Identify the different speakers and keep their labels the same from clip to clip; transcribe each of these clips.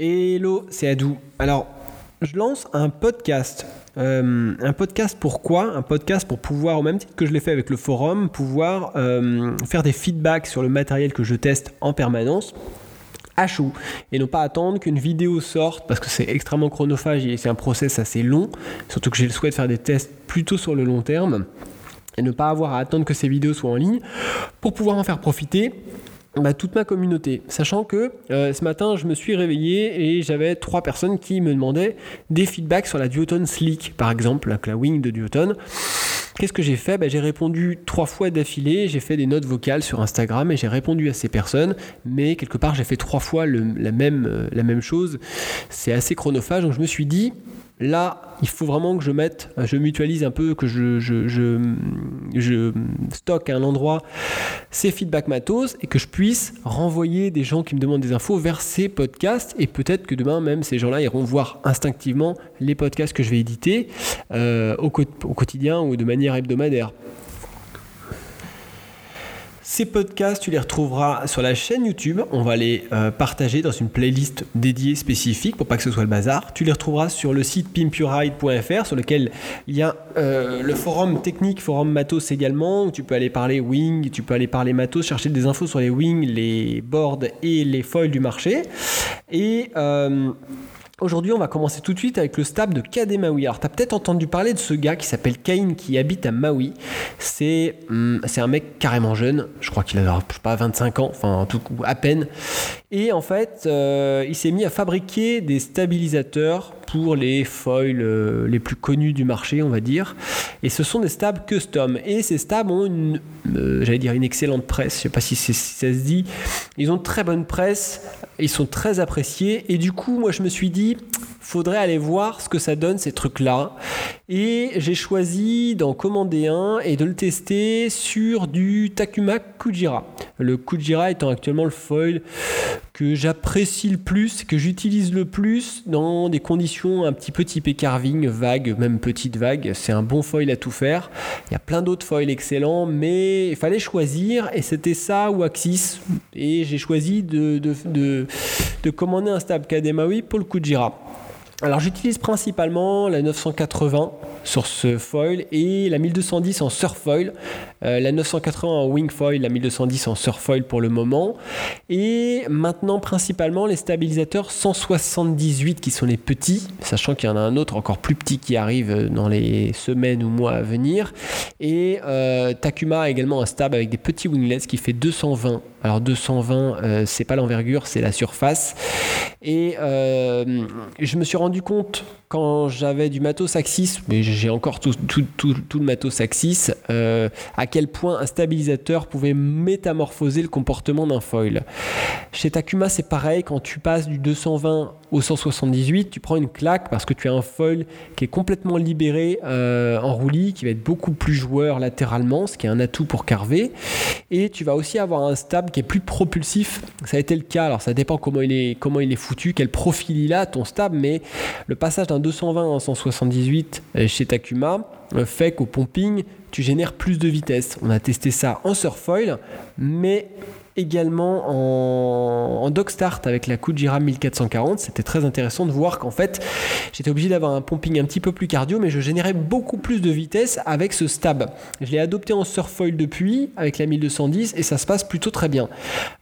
Speaker 1: Hello, c'est Adou. Alors, je lance un podcast. Euh, un podcast pourquoi Un podcast pour pouvoir, au même titre que je l'ai fait avec le forum, pouvoir euh, faire des feedbacks sur le matériel que je teste en permanence à chaud et non pas attendre qu'une vidéo sorte parce que c'est extrêmement chronophage et c'est un process assez long, surtout que j'ai le souhait de faire des tests plutôt sur le long terme et ne pas avoir à attendre que ces vidéos soient en ligne pour pouvoir en faire profiter bah, toute ma communauté. Sachant que euh, ce matin, je me suis réveillé et j'avais trois personnes qui me demandaient des feedbacks sur la Duotone Slick, par exemple, la wing de Duotone. Qu'est-ce que j'ai fait? Bah, J'ai répondu trois fois d'affilée, j'ai fait des notes vocales sur Instagram et j'ai répondu à ces personnes, mais quelque part j'ai fait trois fois la, même, euh, la même chose. C'est assez chronophage, donc je me suis dit, Là, il faut vraiment que je mette, je mutualise un peu, que je, stocke à un endroit ces feedbacks matos et que je puisse renvoyer des gens qui me demandent des infos vers ces podcasts. Et peut-être que demain, même ces gens-là iront voir instinctivement les podcasts que je vais éditer euh, au quotidien ou de manière hebdomadaire. Ces podcasts, tu les retrouveras sur la chaîne YouTube. On va les euh, partager dans une playlist dédiée spécifique pour pas que ce soit le bazar. Tu les retrouveras sur le site pimpuride.fr sur lequel il y a euh, le forum technique, forum matos également, où tu peux aller parler wing, tu peux aller parler matos, chercher des infos sur les wings, les boards et les foils du marché. Et euh, Aujourd'hui, on va commencer tout de suite avec le stab de Kadé Maui. Alors, tu as peut-être entendu parler de ce gars qui s'appelle Kane qui habite à Maui. C'est hum, c'est un mec carrément jeune. Je crois qu'il a pas 25 ans, enfin, en tout cas, à peine. Et en fait, euh, il s'est mis à fabriquer des stabilisateurs les foils euh, les plus connus du marché, on va dire. Et ce sont des stabs custom. Et ces stabs ont une, euh, j'allais dire, une excellente presse. Je sais pas si, si, ça se dit. Ils ont très bonne presse. Ils sont très appréciés. Et du coup, moi, je me suis dit, faudrait aller voir ce que ça donne ces trucs-là. Et j'ai choisi d'en commander un et de le tester sur du Takuma Kujira. Le Kujira étant actuellement le foil que j'apprécie le plus, que j'utilise le plus dans des conditions un petit peu typées carving, vague, même petite vague. C'est un bon foil à tout faire. Il y a plein d'autres foils excellents, mais il fallait choisir et c'était ça ou Axis. Et j'ai choisi de, de, de, de commander un stab Kademawi pour le Kujira. Alors j'utilise principalement la 980 sur ce foil et la 1210 en surfoil, euh, la 980 en wing foil, la 1210 en surfoil pour le moment. Et maintenant principalement les stabilisateurs 178 qui sont les petits, sachant qu'il y en a un autre encore plus petit qui arrive dans les semaines ou mois à venir. Et euh, Takuma a également un stab avec des petits winglets qui fait 220 alors 220, euh, c'est pas l'envergure, c'est la surface. Et je me suis rendu compte quand j'avais du matos Axis, mais j'ai encore tout, le matos Axis, euh, à quel point un stabilisateur pouvait métamorphoser le comportement d'un foil. Chez Takuma, c'est pareil, quand tu passes du 220 au 178, tu prends une claque parce que tu as un foil qui est complètement libéré euh, en roulis, qui va être beaucoup plus joueur latéralement, ce qui est un atout pour carver. Et tu vas aussi avoir un stab qui est plus propulsif. Ça a été le cas, alors ça dépend comment il est, comment il est foutu, quel profil il a, ton stab, mais le passage d'un 220 en 178 euh, chez Takuma euh, fait qu'au pumping, tu génères plus de vitesse. On a testé ça en surfoil, mais également en, en start avec la Kujira 1440. C'était très intéressant de voir qu'en fait, j'étais obligé d'avoir un pumping un petit peu plus cardio, mais je générais beaucoup plus de vitesse avec ce stab. Je l'ai adopté en surfoil depuis avec la 1210 et ça se passe plutôt très bien.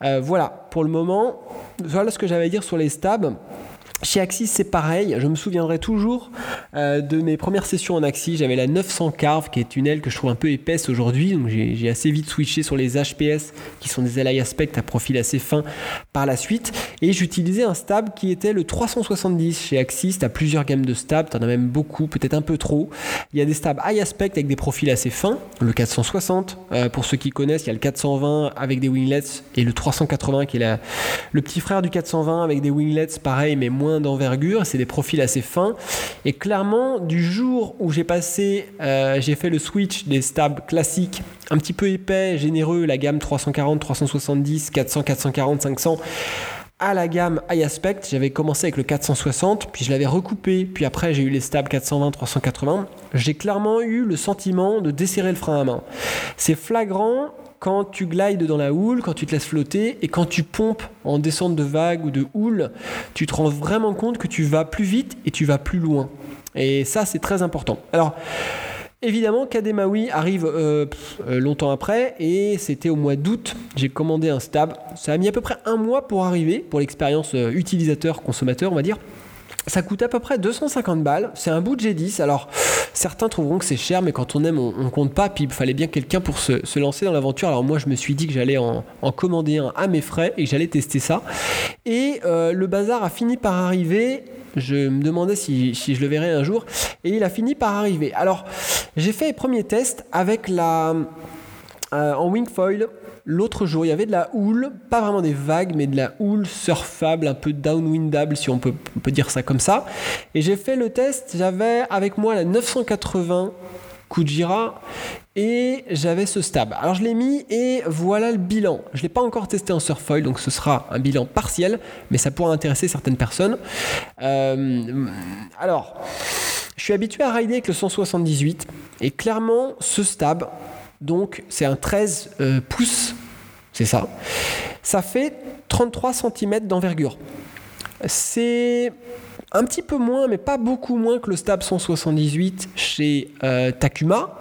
Speaker 1: Euh, voilà, pour le moment, voilà ce que j'avais à dire sur les stabs. Chez Axis, c'est pareil. Je me souviendrai toujours euh, de mes premières sessions en Axis. J'avais la 900 Carve, qui est une aile que je trouve un peu épaisse aujourd'hui. Donc j'ai assez vite switché sur les HPS, qui sont des ailes aspect à profil assez fin par la suite. Et j'utilisais un stab qui était le 370 chez Axis. Tu as plusieurs gammes de stabs, tu en as même beaucoup, peut-être un peu trop. Il y a des stabs high aspect avec des profils assez fins. Le 460, euh, pour ceux qui connaissent, il y a le 420 avec des winglets et le 380 qui est le petit frère du 420 avec des winglets, pareil, mais moins d'envergure, c'est des profils assez fins. Et clairement, du jour où j'ai passé, euh, j'ai fait le switch des stabs classiques, un petit peu épais, généreux, la gamme 340, 370, 400, 440, 500 à la gamme high aspect, j'avais commencé avec le 460, puis je l'avais recoupé, puis après j'ai eu les stabs 420, 380. J'ai clairement eu le sentiment de desserrer le frein à main. C'est flagrant quand tu glides dans la houle, quand tu te laisses flotter et quand tu pompes en descente de vague ou de houle, tu te rends vraiment compte que tu vas plus vite et tu vas plus loin. Et ça, c'est très important. Alors, Évidemment, Kademawi arrive euh, euh, longtemps après et c'était au mois d'août. J'ai commandé un stab. Ça a mis à peu près un mois pour arriver, pour l'expérience euh, utilisateur-consommateur, on va dire. Ça coûte à peu près 250 balles. C'est un bout de G10. Alors, certains trouveront que c'est cher, mais quand on aime, on, ne compte pas. Puis il fallait bien quelqu'un pour se, lancer dans l'aventure. Alors, moi, je me suis dit que j'allais en, commander un à mes frais et que j'allais tester ça. Et euh, le bazar a fini par arriver. Je me demandais si, je le verrais un jour. Et il a fini par arriver. Alors, j'ai fait les premiers tests avec la. Euh, en wingfoil L'autre jour, il y avait de la houle, pas vraiment des vagues, mais de la houle surfable, un peu downwindable, si on peut, dire ça comme ça. Et j'ai fait le test, j'avais avec moi la 980 Kujira et j'avais ce stab. Alors je l'ai mis et voilà le bilan. Je ne l'ai pas encore testé en surfoil, donc ce sera un bilan partiel, mais ça pourra intéresser certaines personnes. Euh, alors, je suis habitué à rider avec le 178 et clairement ce stab, donc c'est un 13 euh, pouces, c'est ça. Ça fait 33 cm d'envergure. C'est un petit peu moins, mais pas beaucoup moins que le Stab 178 chez euh, Takuma.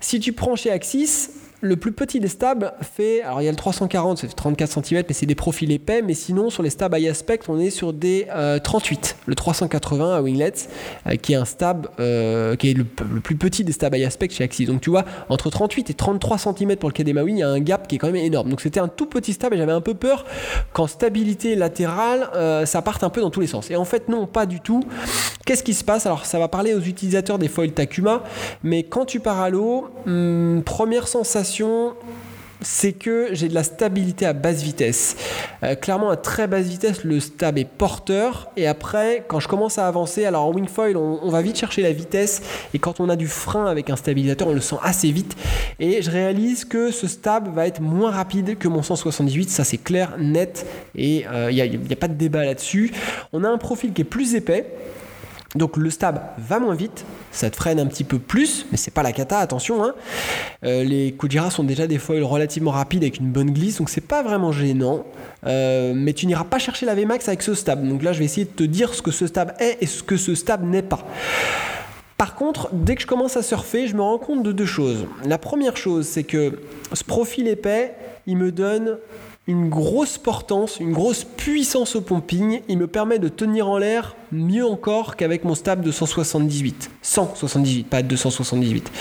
Speaker 1: Si tu prends chez Axis, le plus petit des stabs fait, alors il y a le 340, c'est 34 cm, mais c'est des profils épais, mais sinon sur les stabs high aspect, on est sur des 38. Euh, le 380 à Winglets, euh, qui est un stab, euh, qui est le, plus petit des stabs high aspect chez Axis. Donc tu vois, entre 38 et 33 cm pour le Kademawi, il y a un gap qui est quand même énorme. Donc c'était un tout petit stab et j'avais un peu peur qu'en stabilité latérale, ça parte un peu dans tous les sens. Et en fait, non, pas du tout. Qu'est-ce qui se passe? Alors ça va parler aux utilisateurs des foils Takuma, mais quand tu pars à l'eau, hmm, première c'est que j'ai de la stabilité à basse vitesse. Euh, clairement, à très basse vitesse, le stab est porteur. Et après, quand je commence à avancer, alors en wingfoil, on, on va vite chercher la vitesse. Et quand on a du frein avec un stabilisateur, on le sent assez vite. Et je réalise que ce stab va être moins rapide que mon 178. Ça, c'est clair, net. Et il euh, n'y a, a pas de débat là-dessus. On a un profil qui est plus épais. Donc le stab va moins vite, ça te freine un petit peu plus, mais c'est pas la cata, attention. Hein. Euh, les Kujira sont déjà des foils relativement rapides avec une bonne glisse, donc c'est pas vraiment gênant. Euh, mais tu n'iras pas chercher la VMAX avec ce stab. Donc là, je vais essayer de te dire ce que ce stab est et ce que ce stab n'est pas. Par contre, dès que je commence à surfer, je me rends compte de deux choses. La première chose, c'est que ce profil épais, il me donne une grosse portance, une grosse puissance au pumping. Il me permet de tenir en l'air mieux encore qu'avec mon stab de 178. 178, pas 278.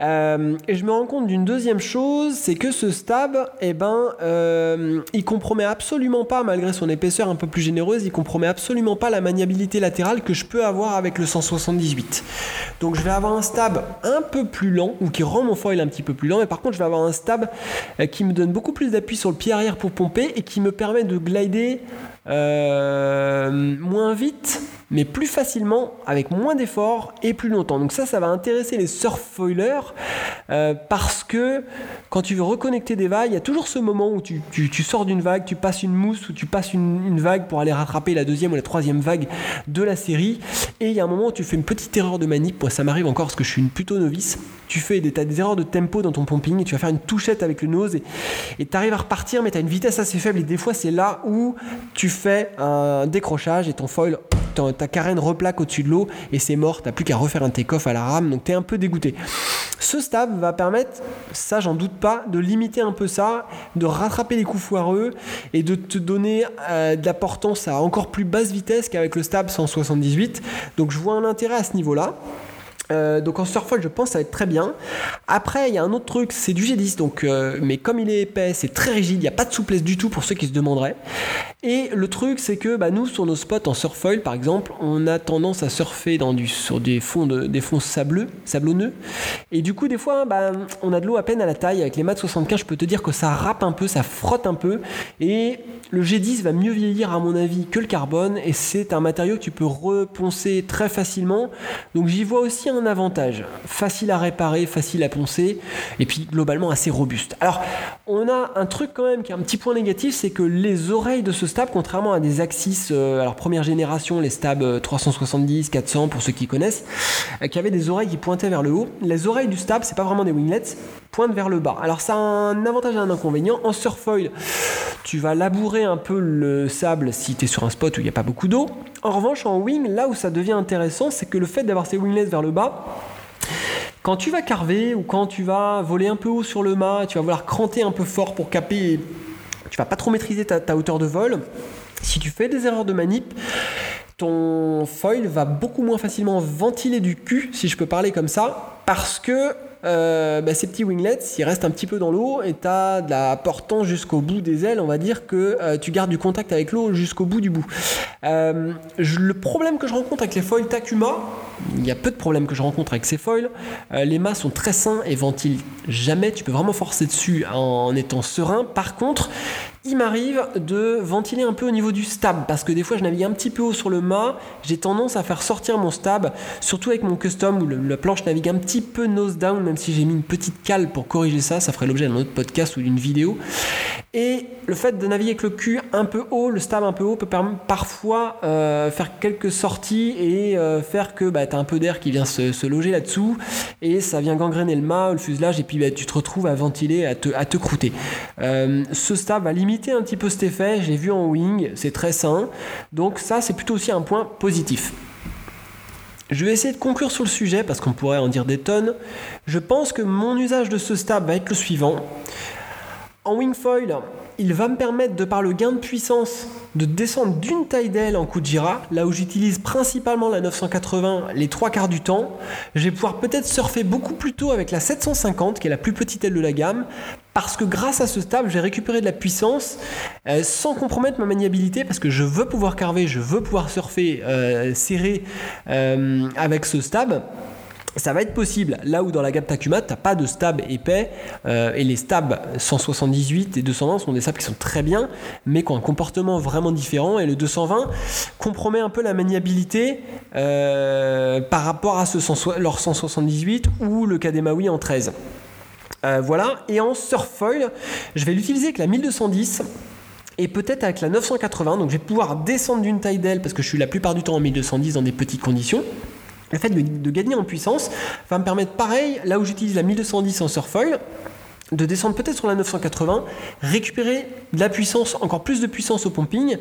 Speaker 1: Euh, et je me rends compte d'une deuxième chose, c'est que ce stab, eh ben, euh, il compromet absolument pas, malgré son épaisseur un peu plus généreuse, il compromet absolument pas la maniabilité latérale que je peux avoir avec le 178. Donc je vais avoir un stab un peu plus lent, ou qui rend mon foil un petit peu plus lent, mais par contre je vais avoir un stab euh, qui me donne beaucoup plus d'appui sur le pied arrière pour pomper et qui me permet de glider moins vite mais plus facilement, avec moins d'efforts et plus longtemps. Donc ça, ça va intéresser les surf foilers euh, parce que quand tu veux reconnecter des vagues, il y a toujours ce moment où tu, sors d'une vague, tu passes une mousse ou tu passes une, vague pour aller rattraper la deuxième ou la troisième vague de la série. Et il y a un moment où tu fais une petite erreur de manip. Moi, ça m'arrive encore parce que je suis une plutôt novice. Tu fais des, des erreurs de tempo dans ton pumping et tu vas faire une touchette avec le nose et tu arrives à repartir, mais tu as une vitesse assez faible. Et des fois, c'est là où tu fais un décrochage et ton foil ta carène replaque au-dessus de l'eau et c'est mort, t'as plus qu'à refaire un take-off à la rame, donc t'es un peu dégoûté. Ce stab va permettre, ça j'en doute pas, de limiter un peu ça, de rattraper les coups foireux et de te donner euh, de la portance à encore plus basse vitesse qu'avec le stab 178. Donc je vois un intérêt à ce niveau-là. Euh, donc en surfoil, je pense que ça va être très bien. Après, il y a un autre truc, c'est du G10, donc, euh, mais comme il est épais, c'est très rigide, il n'y a pas de souplesse du tout pour ceux qui se demanderaient. Et le truc, c'est que bah, nous, sur nos spots en surfoil, par exemple, on a tendance à surfer dans du, sur des fonds, de, des fonds sableux, sablonneux. Et du coup, des fois, bah, on a de l'eau à peine à la taille. Avec les mats 75, je peux te dire que ça râpe un peu, ça frotte un peu. Et le G10 va mieux vieillir, à mon avis, que le carbone. Et c'est un matériau que tu peux reponcer très facilement. Donc j'y vois aussi un avantage. Facile à réparer, facile à poncer, et puis globalement assez robuste. Alors, on a un truc quand même qui est un petit point négatif, c'est que les oreilles de ce stab, contrairement à des Axis, euh, alors première génération, les stabs 370, euh, 400 pour ceux qui connaissent, euh, qui avaient des oreilles qui pointaient vers le haut. Les oreilles du stab, c'est pas vraiment des winglets, pointe vers le bas. Alors ça a un avantage et un inconvénient. En surfoil, tu vas labourer un peu le sable si tu es sur un spot où il n'y a pas beaucoup d'eau. En revanche, en wing, là où ça devient intéressant, c'est que le fait d'avoir ces winglets vers le bas, quand tu vas carver ou quand tu vas voler un peu haut sur le mât, tu vas vouloir cranter un peu fort pour caper, tu vas pas trop maîtriser ta, hauteur de vol. Si tu fais des erreurs de manip, ton foil va beaucoup moins facilement ventiler du cul, si je peux parler comme ça, parce que euh, bah, ces petits winglets, s'ils restent un petit peu dans l'eau et tu as de la portance jusqu'au bout des ailes, on va dire que euh, tu gardes du contact avec l'eau jusqu'au bout du bout. Euh, le problème que je rencontre avec les foils Takuma, il y a peu de problèmes que je rencontre avec ces foils. les mâts sont très sains et ventilent jamais. Tu peux vraiment forcer dessus en étant serein. Par contre, il m'arrive de ventiler un peu au niveau du stab parce que des fois je navigue un petit peu haut sur le mât, j'ai tendance à faire sortir mon stab, surtout avec mon custom où la planche navigue un petit peu nose down, même si j'ai mis une petite cale pour corriger ça, ça ferait l'objet d'un autre podcast ou d'une vidéo. Et le fait de naviguer avec le cul un peu haut, le stab un peu haut, peut parfois euh, faire quelques sorties et euh, faire que bah, tu as un peu d'air qui vient se, loger là-dessous et ça vient gangréner le mât, le fuselage et puis bah, tu te retrouves à ventiler, à te, à te croûter. Euh, ce stab va limiter un petit peu cet effet, j'ai vu en wing, c'est très sain. Donc ça, c'est plutôt aussi un point positif. Je vais essayer de conclure sur le sujet parce qu'on pourrait en dire des tonnes. Je pense que mon usage de ce stab va être le suivant. En wingfoil, il va me permettre, de par le gain de puissance, de descendre d'une taille d'aile en coup de gira, là où j'utilise principalement la 980 les trois quarts du temps. Je vais pouvoir peut-être surfer beaucoup plus tôt avec la 750, qui est la plus petite aile de la gamme, parce que grâce à ce stab, j'ai récupéré de la puissance euh, sans compromettre ma maniabilité, parce que je veux pouvoir carver, je veux pouvoir surfer euh, serré euh, avec ce stab ça va être possible. Là où dans la gamme Takuma, tu n'as pas de stab épais, euh, et les stabs 178 et 220 sont des stabs qui sont très bien, mais qui ont un comportement vraiment différent, et le 220 compromet un peu la maniabilité par rapport à ce leur 178 ou le Kademawi en 13. Euh, voilà, et en surfoil, je vais l'utiliser avec la 1210 et peut-être avec la 980, donc je vais pouvoir descendre d'une taille d'aile parce que je suis la plupart du temps en 1210 dans des petites conditions. Le fait de, gagner en puissance va me permettre, pareil, là où j'utilise la 1210 en surfoil, de descendre peut-être sur la 980, récupérer de la puissance, encore plus de puissance au pumping,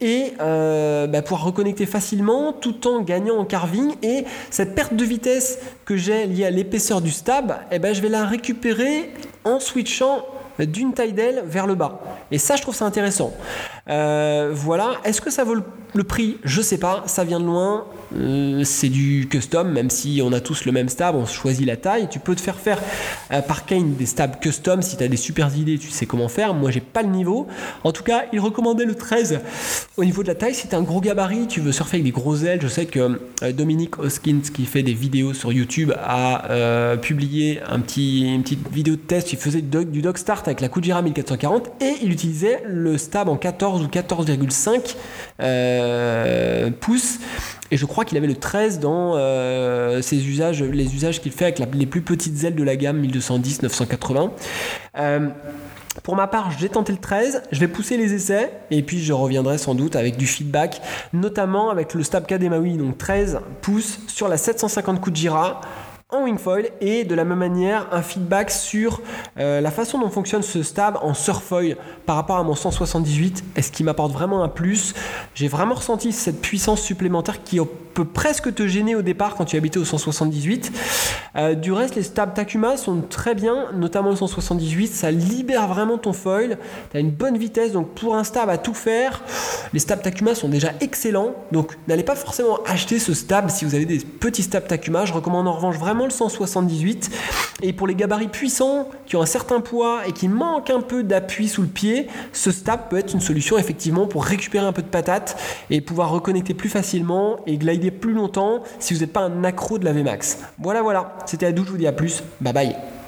Speaker 1: et euh, bah, pouvoir reconnecter facilement tout en gagnant en carving. Et cette perte de vitesse que j'ai liée à l'épaisseur du stab, eh ben, je vais la récupérer en switchant d'une taille d'aile vers le bas. Et ça, je trouve ça intéressant. Euh, voilà. Est-ce que ça vaut le, prix? Je sais pas. Ça vient de loin. Euh, c'est du custom, même si on a tous le même stab, on choisit la taille. Tu peux te faire faire euh, par Kane des stabs custom si tu as des super idées, tu sais comment faire. Moi, j'ai pas le niveau. En tout cas, il recommandait le 13 au niveau de la taille. Si tu un gros gabarit, tu veux surfer avec des gros ailes. Je sais que Dominique Hoskins, qui fait des vidéos sur YouTube, a publié un petit, une petite vidéo de test. Il faisait du dog, du dog start avec la Kujira 1440 et il utilisait le stab en 14 ou 14,5 euh, pouces. Et je crois qu'il avait le 13 dans euh, ses usages, les usages qu'il fait avec les plus petites ailes de la gamme 1210-980. Euh, pour ma part, j'ai tenté le 13, je vais pousser les essais et puis je reviendrai sans doute avec du feedback, notamment avec le Stab Kademawi, donc 13 pouces sur la 750 Kujira en wingfoil et de la même manière un feedback sur euh, la façon dont fonctionne ce stab en surfoil par rapport à mon 178. Est-ce qu'il m'apporte vraiment un plus? J'ai vraiment ressenti cette puissance supplémentaire qui peut presque te gêner au départ quand tu habitais au 178. Euh, du reste, les stabs Takuma sont très bien, notamment le 178. Ça libère vraiment ton foil. Tu as une bonne vitesse, donc pour un stab à tout faire, les stabs Takuma sont déjà excellents. Donc n'allez pas forcément acheter ce stab si vous avez des petits stabs Takuma. Je recommande en revanche vraiment le 178. Et pour les gabarits puissants qui ont un certain poids et qui manquent un peu d'appui sous le pied, ce stab peut être une solution effectivement pour récupérer un peu de patate et pouvoir reconnecter plus facilement et glider plus longtemps si vous n'êtes pas un accro de la VMAX. Voilà, voilà, c'était à je vous dis à plus, bye bye.